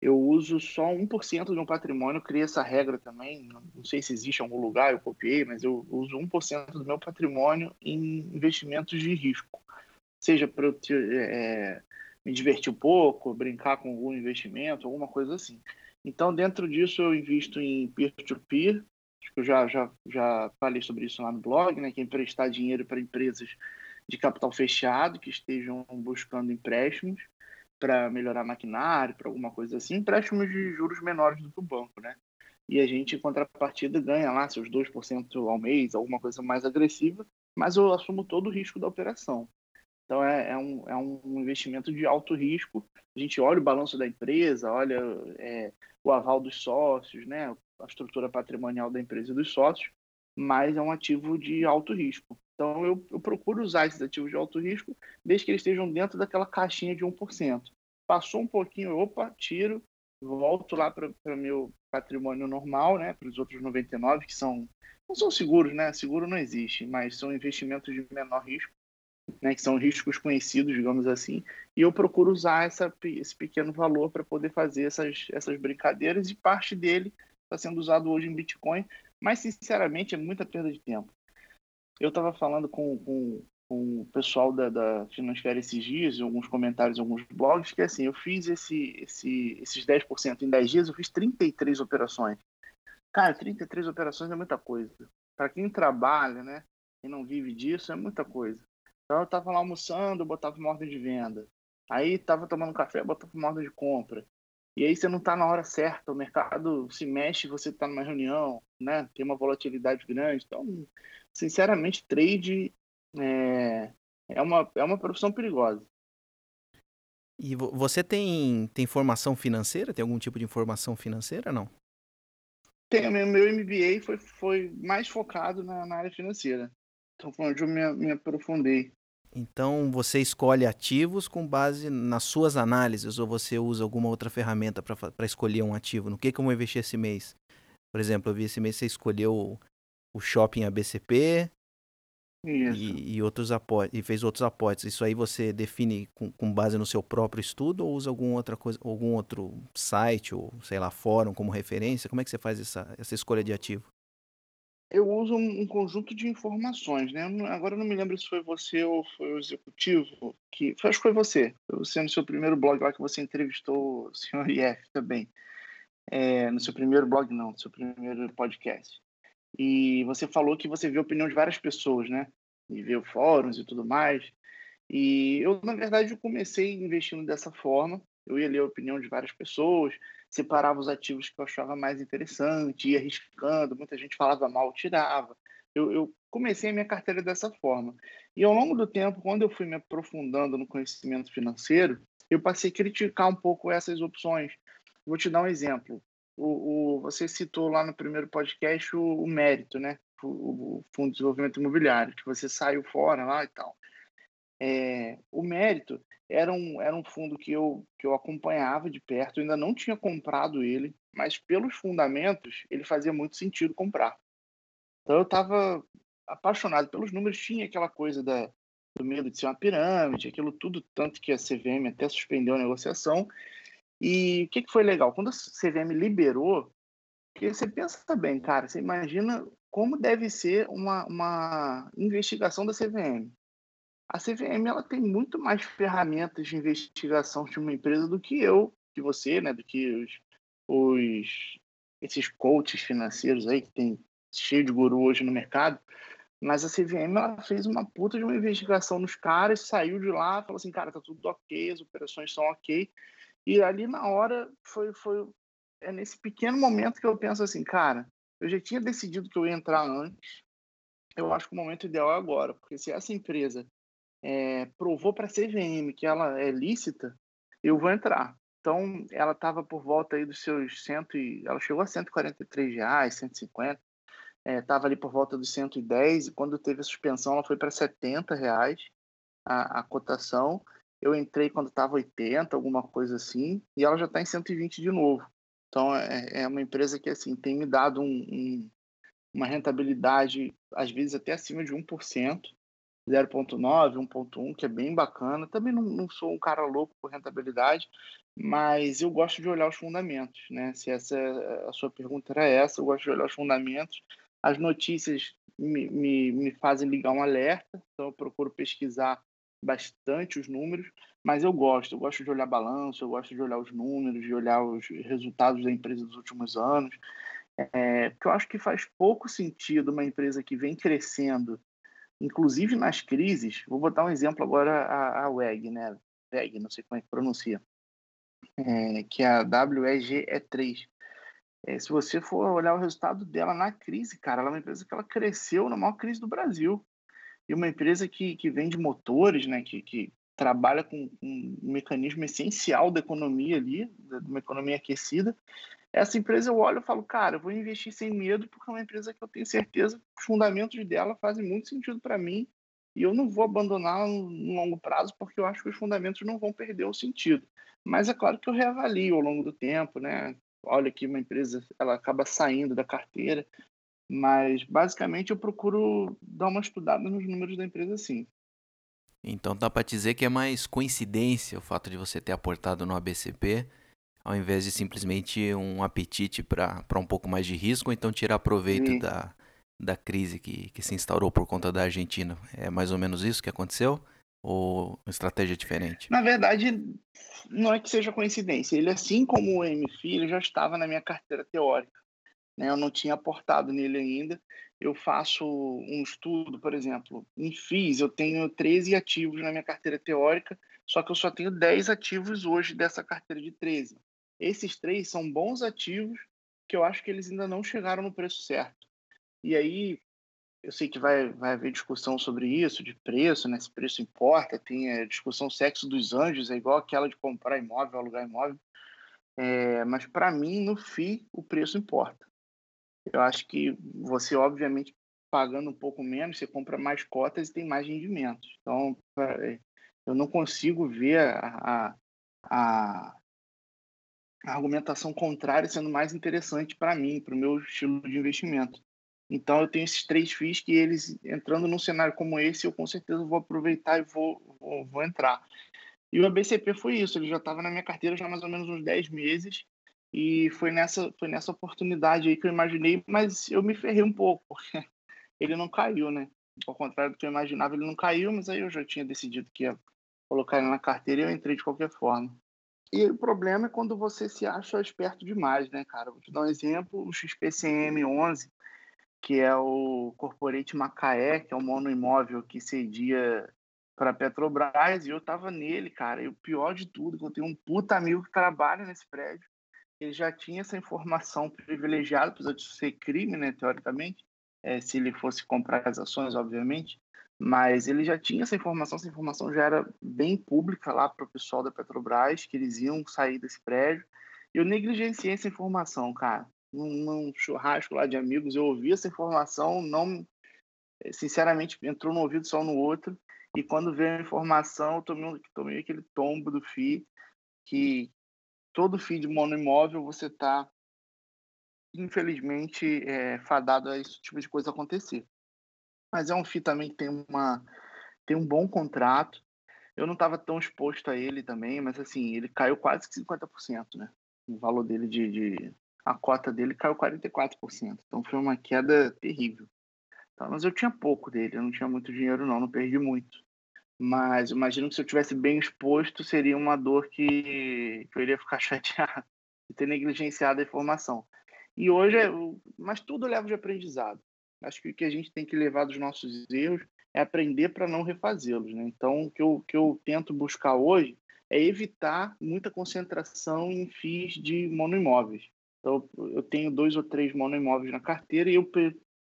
eu uso só 1% do meu patrimônio, criei essa regra também, não sei se existe em algum lugar, eu copiei, mas eu uso 1% do meu patrimônio em investimentos de risco. Seja para eu é, me divertir um pouco, brincar com algum investimento, alguma coisa assim. Então, dentro disso, eu invisto em peer-to-peer, que eu já, já, já falei sobre isso lá no blog, né, que é emprestar dinheiro para empresas de capital fechado que estejam buscando empréstimos para melhorar maquinário, para alguma coisa assim, empréstimos de juros menores do que o banco, né? E a gente, em contrapartida, ganha lá seus 2% ao mês, alguma coisa mais agressiva, mas eu assumo todo o risco da operação. Então, é, é, um, é um investimento de alto risco. A gente olha o balanço da empresa, olha é, o aval dos sócios, né? a estrutura patrimonial da empresa e dos sócios, mas é um ativo de alto risco. Então, eu, eu, procuro usar esses ativos de alto risco, desde que eles estejam dentro daquela caixinha de 1%. Passou um pouquinho, opa, tiro, volto lá para o meu patrimônio normal, né, para os outros 99, que são, não são seguros, né? Seguro não existe, mas são investimentos de menor risco, né, que são riscos conhecidos, digamos assim, e eu procuro usar essa, esse pequeno valor para poder fazer essas, essas brincadeiras, e parte dele está sendo usado hoje em Bitcoin, mas sinceramente é muita perda de tempo. Eu estava falando com, com, com, o pessoal da, da esses dias, em alguns comentários em alguns blogs, que assim, eu fiz esse, esse, esses 10% em 10 dias, eu fiz 33 operações. Cara, 33 operações é muita coisa. Para quem trabalha, né, e não vive disso, é muita coisa. Então eu estava lá almoçando, eu botava uma ordem de venda. Aí estava tomando café, botava uma ordem de compra. E aí você não está na hora certa, o mercado se mexe, você está numa reunião, né? Tem uma volatilidade grande. Então, sinceramente, trade é, é, uma, é uma profissão perigosa. E você tem, tem formação financeira? Tem algum tipo de informação financeira, não? Tenho, meu, meu MBA foi, foi mais focado na, na área financeira. Então foi onde eu me, me aprofundei. Então você escolhe ativos com base nas suas análises ou você usa alguma outra ferramenta para escolher um ativo? No que, que eu vou investir esse mês? Por exemplo, eu vi esse mês você escolheu o shopping ABCP e, e, outros aportes, e fez outros aportes. Isso aí você define com, com, base no seu próprio estudo ou usa algum, outra coisa, algum outro site ou, sei lá, fórum como referência? Como é que você faz essa, essa escolha de ativo? Eu uso um, um conjunto de informações, né? Agora eu não me lembro se foi você ou foi o executivo que. Acho que foi você. Você no seu primeiro blog lá que você entrevistou o senhor IF também. É, no seu primeiro blog, não, no seu primeiro podcast. E você falou que você viu a opinião de várias pessoas, né? E viu fóruns e tudo mais. E eu, na verdade, eu comecei investindo dessa forma. Eu ia ler a opinião de várias pessoas, separava os ativos que eu achava mais interessante, ia arriscando. Muita gente falava mal, tirava. Eu, eu comecei a minha carteira dessa forma. E ao longo do tempo, quando eu fui me aprofundando no conhecimento financeiro, eu passei a criticar um pouco essas opções. Vou te dar um exemplo o, o, você citou lá no primeiro podcast o, o mérito, né? O, o, Fundo de Desenvolvimento Imobiliário, que você saiu fora lá e tal. É, o mérito era um, era um fundo que eu, que eu acompanhava de perto, eu ainda não tinha comprado ele, mas pelos fundamentos ele fazia muito sentido comprar. Então eu estava apaixonado pelos números, tinha aquela coisa da, do medo de ser uma pirâmide, aquilo tudo, tanto que a CVM até suspendeu a negociação, e o que, que foi legal? Quando a CVM liberou, você pensa bem, cara, você imagina como deve ser uma, uma investigação da CVM. A CVM ela tem muito mais ferramentas de investigação de uma empresa do que eu, que você, né, do que os, os esses coaches financeiros aí que tem cheio de guru hoje no mercado. Mas a CVM ela fez uma puta de uma investigação nos caras, saiu de lá, falou assim, cara, tá tudo ok, as operações são ok. E ali na hora foi, foi é nesse pequeno momento que eu penso assim, cara, eu já tinha decidido que eu ia entrar antes. Eu acho que o momento ideal é agora, porque se essa empresa é, provou para a CVM que ela é lícita, eu vou entrar. Então, ela estava por volta aí dos seus cento e, ela chegou a 143 reais, 150, estava é, ali por volta dos 110 e quando teve a suspensão ela foi para 70 reais a, a cotação Eu entrei quando estava 80, alguma coisa assim, e ela já está em 120 de novo. Então é, é, uma empresa que assim tem me dado um, um, uma rentabilidade, às vezes até acima de 1%, 0,9, 1,1, que é bem bacana. Também não, não, sou um cara louco por rentabilidade, mas eu gosto de olhar os fundamentos. Né? Se essa a sua pergunta era essa, eu gosto de olhar os fundamentos. As notícias me, me, me fazem ligar um alerta, então eu procuro pesquisar bastante os números, mas eu gosto, eu gosto de olhar balanço, eu gosto de olhar os números, de olhar os resultados da empresa dos últimos anos, é, porque eu acho que faz pouco sentido uma empresa que vem crescendo, inclusive nas crises, vou botar um exemplo agora, a, a WEG, né, WEG, não sei como é que pronuncia, é, que é a WEGE3. É, se você for olhar o resultado dela na crise, cara, ela é uma empresa que ela cresceu na maior crise do Brasil e uma empresa que, que vende motores, né, que, que trabalha com um mecanismo essencial da economia ali, de uma economia aquecida. Essa empresa eu olho e falo, cara, eu vou investir sem medo porque é uma empresa que eu tenho certeza os fundamentos dela fazem muito sentido para mim e eu não vou abandonar no longo prazo porque eu acho que os fundamentos não vão perder o sentido. Mas é claro que eu reavalio ao longo do tempo, né? Olha que uma empresa ela acaba saindo da carteira, mas basicamente eu procuro dar uma estudada nos números da empresa sim. Então dá para dizer que é mais coincidência o fato de você ter aportado no ABCP, ao invés de simplesmente um apetite para um pouco mais de risco, ou então tirar proveito da, da crise que, que se instaurou por conta da Argentina. É mais ou menos isso que aconteceu? Ou uma estratégia diferente? Na verdade, não é que seja coincidência. Ele, assim como o MFI, ele já estava na minha carteira teórica né? Eu não tinha aportado nele ainda. Eu faço um estudo, por exemplo, em FIIs, eu tenho 13 ativos na minha carteira teórica, só que eu só tenho 10 ativos hoje dessa carteira de 13. Esses três são bons ativos que eu acho que eles ainda não chegaram no preço certo. E aí, eu sei que vai, vai haver discussão sobre isso, de preço, né? Se preço importa, tem a discussão sexo dos anjos, é igual aquela de comprar imóvel, alugar imóvel. É, mas para mim, no FII, o preço importa. Eu acho que você, obviamente, pagando um pouco menos, você compra mais cotas e tem mais rendimentos. Então, é, eu não consigo ver a, a, a argumentação contrária sendo mais interessante para mim, para o meu estilo de investimento. Então, eu tenho esses três FIIs que eles, entrando num cenário como esse, eu com certeza vou aproveitar e vou, vou, vou entrar. E o ABCP foi isso, ele já estava na minha carteira já há mais ou menos uns 10 meses, e foi nessa, foi nessa oportunidade aí que eu imaginei, mas eu me ferrei um pouco, porque ele não caiu, né? Ao contrário do que eu imaginava, ele não caiu, mas aí eu já tinha decidido que ia colocar ele na carteira e eu entrei de qualquer forma. E o problema é quando você se acha esperto demais, né, cara? Vou te dar um exemplo, o XPCM 11, que é o Corporate Macaé, que é um monoimóvel que cedia para Petrobras, e eu tava nele, cara. E o pior de tudo, que eu tenho um puta amigo que trabalha nesse prédio, ele já tinha essa informação privilegiada, apesar de ser crime, né, teoricamente, é, se ele fosse comprar as ações, obviamente, mas ele já tinha essa informação, essa informação já era bem pública lá para o pessoal da Petrobras, que eles iam sair desse prédio. Eu negligenciei essa informação, cara. Num, num churrasco lá de amigos, eu ouvi essa informação, não, sinceramente, entrou no ouvido só no outro, e quando veio a informação, eu tomei, tomei aquele tombo do FI, que, todo fim de monoimóvel você está, infelizmente, é, fadado a esse tipo de coisa acontecer. Mas é um FII também que tem, uma, tem um bom contrato. Eu não estava tão exposto a ele também, mas assim, ele caiu quase que 50%, né? O valor dele de, de a cota dele caiu 44%. Então foi uma queda terrível. Então, mas eu tinha pouco dele, eu não tinha muito dinheiro não, não perdi muito. Mas imagino que se eu tivesse bem exposto, seria uma dor que, que eu iria ficar chateado de ter negligenciado a informação. E hoje, é, mas tudo leva de aprendizado. Acho que o que a gente tem que levar dos nossos erros é aprender para não refazê-los. Né? Então, o que eu, que eu tento buscar hoje é evitar muita concentração em FIIs de monoimóveis. Então, eu tenho dois ou três monoimóveis na carteira e eu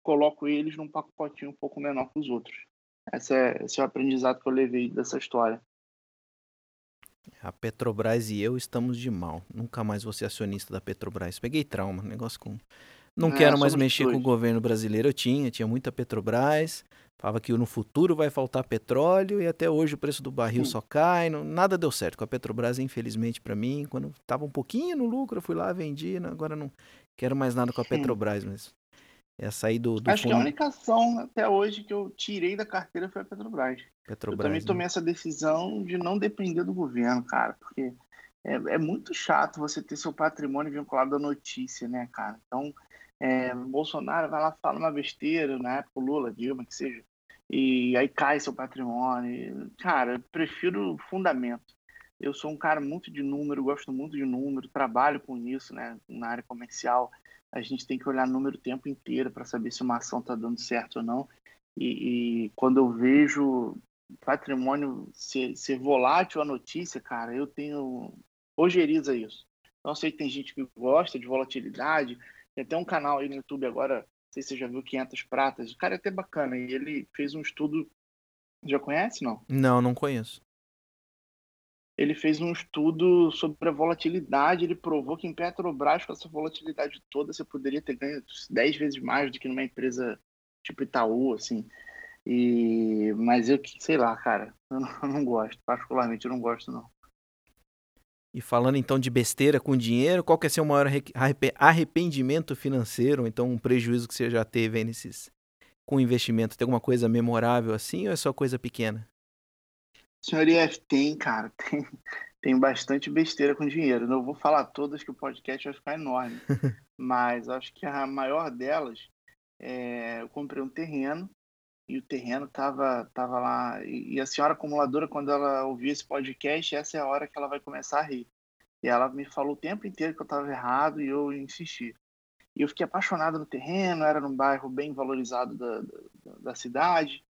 coloco eles num pacotinho um pouco menor que os outros. Esse é, esse é o aprendizado que eu levei dessa história. A Petrobras e eu estamos de mal. Nunca mais vou ser acionista da Petrobras. Peguei trauma, negócio com Não é, quero mais mexer dois. com o governo brasileiro. Eu tinha, tinha muita Petrobras. Falava que no futuro vai faltar petróleo e até hoje o preço do barril Sim. só cai. Não, nada deu certo com a Petrobras, infelizmente, para mim. Quando estava um pouquinho no lucro, eu fui lá, vendi. Agora não quero mais nada com a Petrobras, mas é sair do, do Acho fundo. que a única ação até hoje que eu tirei da carteira foi a Petrobras. Petrobras eu também né? tomei essa decisão de não depender do governo, cara, porque é, é, muito chato você ter seu patrimônio vinculado à notícia, né, cara? Então, é, Bolsonaro vai lá fala uma besteira, na época Lula, Dilma, que seja, e aí cai seu patrimônio. Cara, eu prefiro fundamento. Eu sou um cara muito de número, gosto muito de número, trabalho com isso, né, na área comercial a gente tem que olhar número o tempo inteiro para saber se uma ação está dando certo ou não. E, e, quando eu vejo patrimônio ser, ser volátil a notícia, cara, eu tenho ojeriza isso. Não sei tem gente que gosta de volatilidade. Tem até um canal aí no YouTube agora, não sei se você já viu 500 pratas. O cara é até bacana e ele fez um estudo. Já conhece, não? Não, não conheço ele fez um estudo sobre a volatilidade. Ele provou que em Petrobras, com essa volatilidade toda, você poderia ter ganho 10 vezes mais do que numa empresa tipo Itaú, assim. E, mas eu, sei lá, cara, eu não, eu não gosto. Particularmente, eu não gosto, não. E falando então de besteira com dinheiro, qual que é seu maior arrependimento financeiro, então um prejuízo que você já teve nesses com investimento? Tem alguma coisa memorável assim ou é só coisa pequena? Senhor IF, tem, cara, tem, tem bastante besteira com dinheiro. Não vou falar todas que o podcast vai ficar enorme, mas acho que a maior delas é, eu comprei um terreno e o terreno tava, tava lá. E, a senhora acumuladora, quando ela ouvir esse podcast, essa é a hora que ela vai começar a rir. E ela me falou o tempo inteiro que eu estava errado e eu insisti. E eu fiquei apaixonado no terreno, era num bairro bem valorizado da, da, da cidade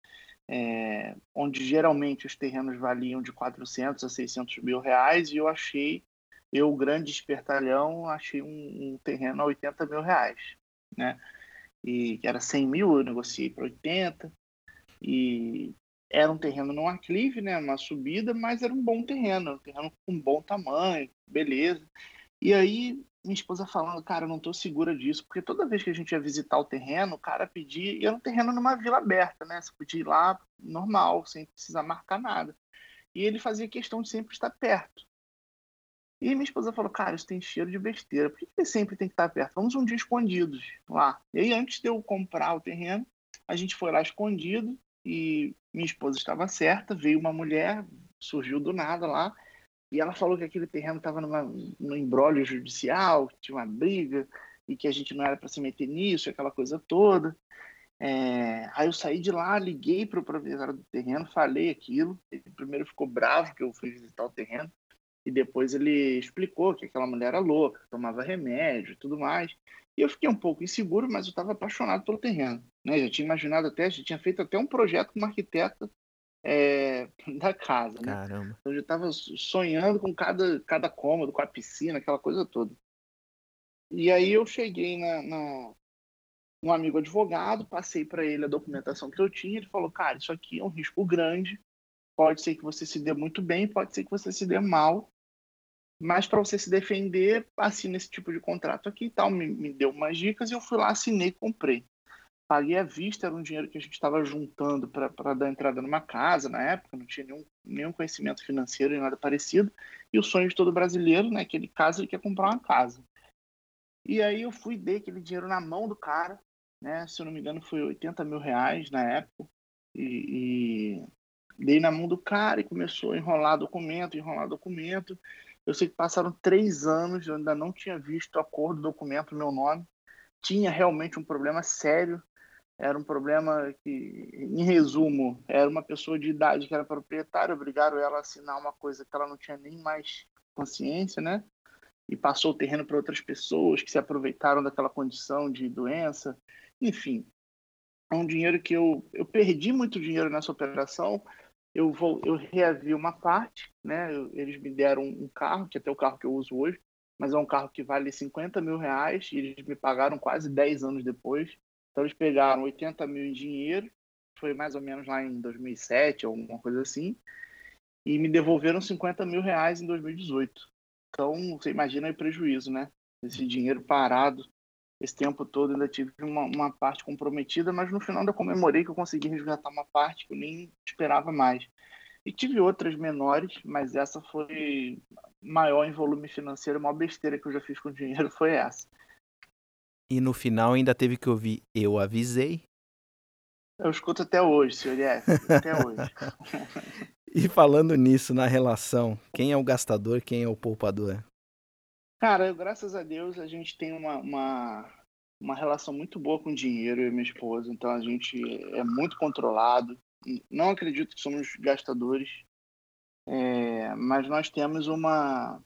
é, onde geralmente os terrenos valiam de 400 a 600 mil reais, e eu achei, eu, grande espertalhão, achei um, um terreno a 80 mil reais, né? E era 100 mil, eu negociei para 80, e era um terreno não aclive, né? Uma subida, mas era um bom terreno, um terreno com bom tamanho, beleza. E aí minha esposa falando, cara, eu não tô segura disso, porque toda vez que a gente ia visitar o terreno, o cara pedia, e era um terreno numa vila aberta, né? Você podia ir lá normal, sem precisar marcar nada. E ele fazia questão de sempre estar perto. E minha esposa falou, cara, isso tem cheiro de besteira, por que ele sempre tem que estar perto? Vamos um dia escondidos lá. E aí, antes de eu comprar o terreno, a gente foi lá escondido e minha esposa estava certa, veio uma mulher, surgiu do nada lá, e ela falou que aquele terreno estava no embrólio judicial, que tinha uma briga e que a gente não era para se meter nisso, aquela coisa toda. É, aí eu saí de lá, liguei para o proprietário do terreno, falei aquilo. Ele primeiro ficou bravo que eu fui visitar o terreno e depois ele explicou que aquela mulher era louca, tomava remédio e tudo mais. E eu fiquei um pouco inseguro, mas eu estava apaixonado pelo terreno. Né? Já tinha imaginado até, já tinha feito até um projeto com uma arquiteta é, da casa. Né? Caramba. Eu já estava sonhando com cada, cada cômodo, com a piscina, aquela coisa toda. E aí eu cheguei na, na um amigo advogado, passei para ele a documentação que eu tinha, ele falou, cara, isso aqui é um risco grande, pode ser que você se dê muito bem, pode ser que você se dê mal, mas para você se defender, assine esse tipo de contrato aqui e tal, me, me deu umas dicas e eu fui lá, assinei e comprei paguei à vista, era um dinheiro que a gente estava juntando para dar entrada numa casa na época, não tinha nenhum, nenhum conhecimento financeiro e nada parecido. E o sonho de todo brasileiro, né, que ele ele quer comprar uma casa. E aí eu fui, dei aquele dinheiro na mão do cara, né, se eu não me engano foi 80 mil reais na época, e, e dei na mão do cara e começou a enrolar documento, enrolar documento. Eu sei que passaram três anos, eu ainda não tinha visto a cor do documento, meu nome. Tinha realmente um problema sério era um problema que, em resumo, era uma pessoa de idade que era proprietária, obrigaram ela a assinar uma coisa que ela não tinha nem mais consciência, né? E passou o terreno para outras pessoas que se aproveitaram daquela condição de doença. Enfim, é um dinheiro que eu, eu perdi muito dinheiro nessa operação. Eu vou eu reavi uma parte, né? Eu, eles me deram um carro, que é até o carro que eu uso hoje, mas é um carro que vale 50 mil reais e eles me pagaram quase 10 anos depois. Então eles pegaram 80 mil em dinheiro, foi mais ou menos lá em 2007, alguma coisa assim, e me devolveram 50 mil reais em 2018. Então você imagina o prejuízo, né? Esse dinheiro parado. esse tempo todo ainda tive uma, uma, parte comprometida, mas no final ainda comemorei que eu consegui resgatar uma parte que eu nem esperava mais. E tive outras menores, mas essa foi maior em volume financeiro, a maior besteira que eu já fiz com dinheiro foi essa. E no final ainda teve que ouvir Eu Avisei. Eu escuto até hoje, senhor F, até hoje. e falando nisso, na relação, quem é o gastador, quem é o poupador? Cara, graças a Deus a gente tem uma, uma, uma relação muito boa com o dinheiro, eu e minha esposa, então a gente é muito controlado. Não acredito que somos gastadores, é, mas nós temos uma,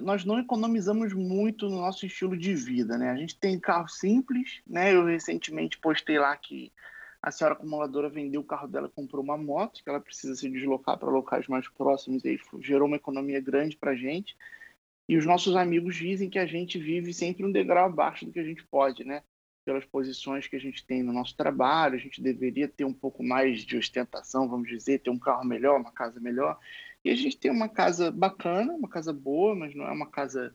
nós não economizamos muito no nosso estilo de vida, né? A gente tem carro simples, né? Eu recentemente postei lá que a senhora acumuladora vendeu o carro dela, comprou uma moto, que ela precisa se deslocar para locais mais próximos, e aí gerou uma economia grande para a gente. E os nossos amigos dizem que a gente vive sempre um degrau abaixo do que a gente pode, né? Pelas posições que a gente tem no nosso trabalho, a gente deveria ter um pouco mais de ostentação, vamos dizer, ter um carro melhor, uma casa melhor. E a gente tem uma casa bacana, uma casa boa, mas não é uma casa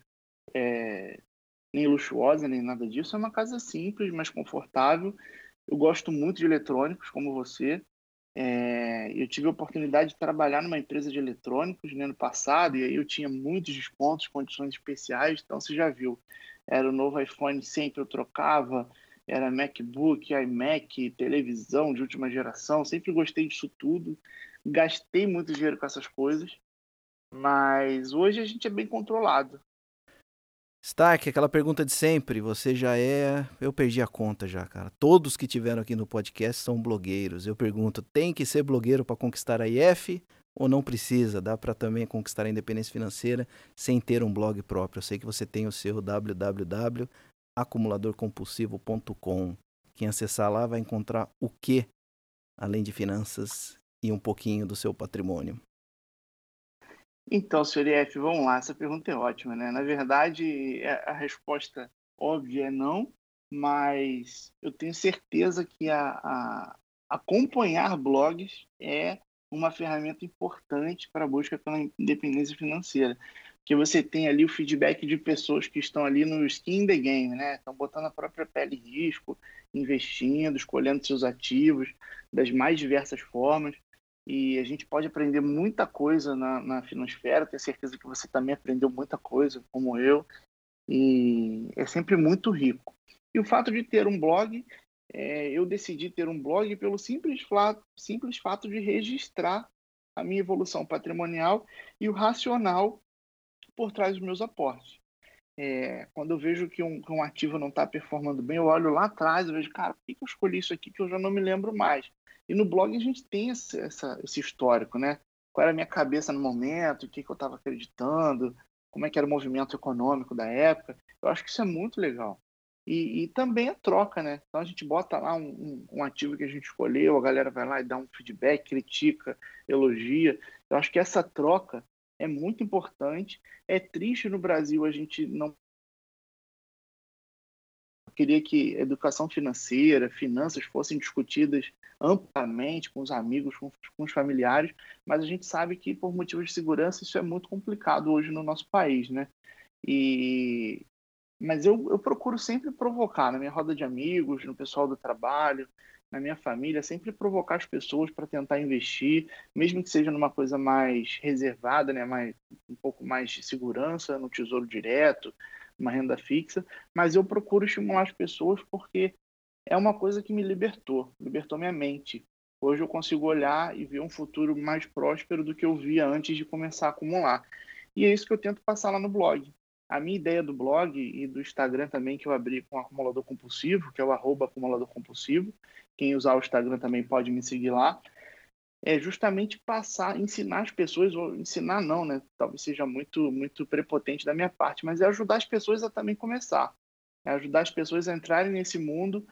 é, nem luxuosa, nem nada disso. É uma casa simples, mas confortável. Eu gosto muito de eletrônicos, como você. É, eu tive a oportunidade de trabalhar numa empresa de eletrônicos no ano passado, e aí eu tinha muitos descontos, condições especiais, então você já viu. Era o novo iPhone, sempre eu trocava, era MacBook, iMac, televisão de última geração, sempre gostei disso tudo gastei muito dinheiro com essas coisas, mas hoje a gente é bem controlado. Stark, aquela pergunta de sempre, você já é. Eu perdi a conta já, cara. Todos que tiveram aqui no podcast são blogueiros. Eu pergunto, tem que ser blogueiro para conquistar a IF ou não precisa? Dá para também conquistar a independência financeira sem ter um blog próprio. Eu sei que você tem o seu www.acumuladorcompulsivo.com. Quem acessar lá vai encontrar o que além de finanças e um pouquinho do seu patrimônio? Então, senhor IF, vamos lá. Essa pergunta é ótima, né? Na verdade, é, a resposta óbvia é não, mas eu tenho certeza que a, a acompanhar blogs é uma ferramenta importante para a busca pela independência financeira. Que você tem ali o feedback de pessoas que estão ali no skin in the game, né? Estão botando a própria pele em risco, investindo, escolhendo seus ativos das mais diversas formas e a gente pode aprender muita coisa na, na Finosfera. Tenho certeza que você também aprendeu muita coisa, como eu, e é sempre muito rico. E o fato de ter um blog, é, eu decidi ter um blog pelo simples, simples fato de registrar a minha evolução patrimonial e o racional por trás dos meus aportes. É, quando eu vejo que um, que um ativo não está performando bem, eu olho lá atrás e vejo, cara, por que, que eu escolhi isso aqui que eu já não me lembro mais? E no blog a gente tem esse, essa, esse histórico, né? Qual era a minha cabeça no momento, o que, que eu estava acreditando, como é que era o movimento econômico da época. Eu acho que isso é muito legal. E, e também a troca, né? Então a gente bota lá um, um, um, ativo que a gente escolheu, a galera vai lá e dá um feedback, critica, elogia. Eu acho que essa troca é muito importante. É triste no Brasil a gente não queria que educação financeira, finanças fossem discutidas amplamente com os amigos, com, com, os familiares, mas a gente sabe que por motivos de segurança isso é muito complicado hoje no nosso país, né? E mas eu, eu procuro sempre provocar na minha roda de amigos, no pessoal do trabalho, na minha família, sempre provocar as pessoas para tentar investir, mesmo que seja numa coisa mais reservada, né, mais, um pouco mais de segurança, no tesouro direto, uma renda fixa, mas eu procuro estimular as pessoas porque é uma coisa que me libertou, libertou minha mente. Hoje eu consigo olhar e ver um futuro mais próspero do que eu via antes de começar a acumular. E é isso que eu tento passar lá no blog. A minha ideia do blog e do Instagram também, que eu abri com o acumulador compulsivo, que é o arroba acumulador compulsivo. Quem usar o Instagram também pode me seguir lá é justamente passar, ensinar as pessoas, ou ensinar não, né? Talvez seja muito, muito prepotente da minha parte, mas é ajudar as pessoas a também começar. É ajudar as pessoas a entrarem nesse mundo,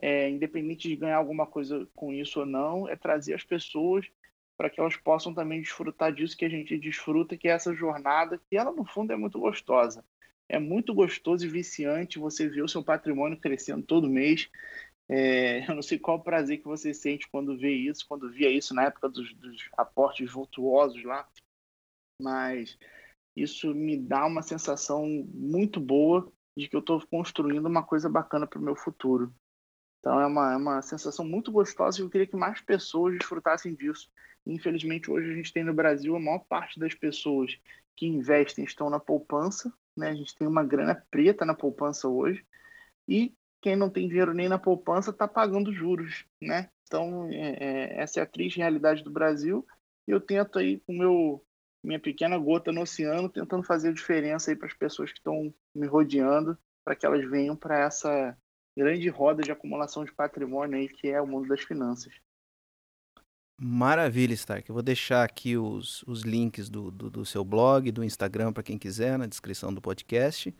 é, independente de ganhar alguma coisa com isso ou não, é trazer as pessoas para que elas possam também desfrutar disso que a gente desfruta, que é essa jornada, que ela no fundo é muito gostosa. É muito gostoso e viciante você ver o seu patrimônio crescendo todo mês, é, eu não sei qual o prazer que você sente quando vê isso, quando via isso na época dos, dos aportes vultuosos lá, mas isso me dá uma sensação muito boa de que eu estou construindo uma coisa bacana para o meu futuro. Então é uma, é uma sensação muito gostosa e eu queria que mais pessoas desfrutassem disso. Infelizmente, hoje a gente tem no Brasil a maior parte das pessoas que investem estão na poupança. Né? A gente tem uma grana preta na poupança hoje. E quem não tem dinheiro nem na poupança está pagando juros. Né? Então, é, é, essa é a triste realidade do Brasil. E eu tento aí, com meu, minha pequena gota no oceano, tentando fazer diferença aí para as pessoas que estão me rodeando, para que elas venham para essa grande roda de acumulação de patrimônio aí que é o mundo das finanças. Maravilha, Stark. Eu vou deixar aqui os, os links do, do, do seu blog, do Instagram, para quem quiser, na descrição do podcast.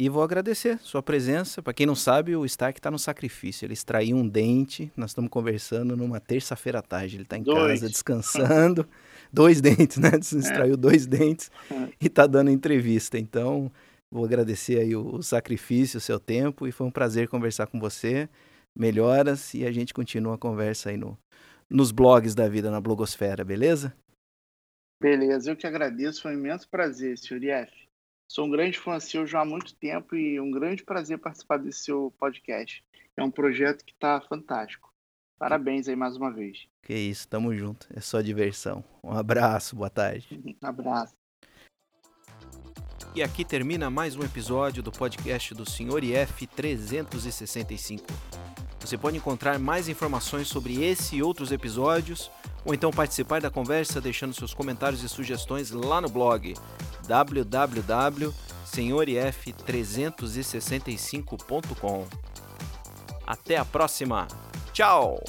E vou agradecer sua presença. Para quem não sabe, o Stark está no sacrifício. Ele extraiu um dente. Nós estamos conversando numa terça-feira à tarde. Ele está em dois. casa descansando. dois dentes, né? Extraiu é. dois dentes é. e está dando entrevista. Então, vou agradecer aí o, o sacrifício, o seu tempo. E foi um prazer conversar com você. Melhoras e a gente continua a conversa aí no, nos blogs da vida, na blogosfera, beleza? Beleza, eu que agradeço. Foi um imenso prazer, senhor IF. Sou um grande fã seu já há muito tempo e um grande prazer participar desse seu podcast. É um projeto que está fantástico. Parabéns aí mais uma vez. Que isso, tamo junto. É só diversão. Um abraço, boa tarde. Um abraço. E aqui termina mais um episódio do podcast do Sr. IF 365. Você pode encontrar mais informações sobre esse e outros episódios, ou então participar da conversa deixando seus comentários e sugestões lá no blog www.senhorif365.com. Até a próxima. Tchau!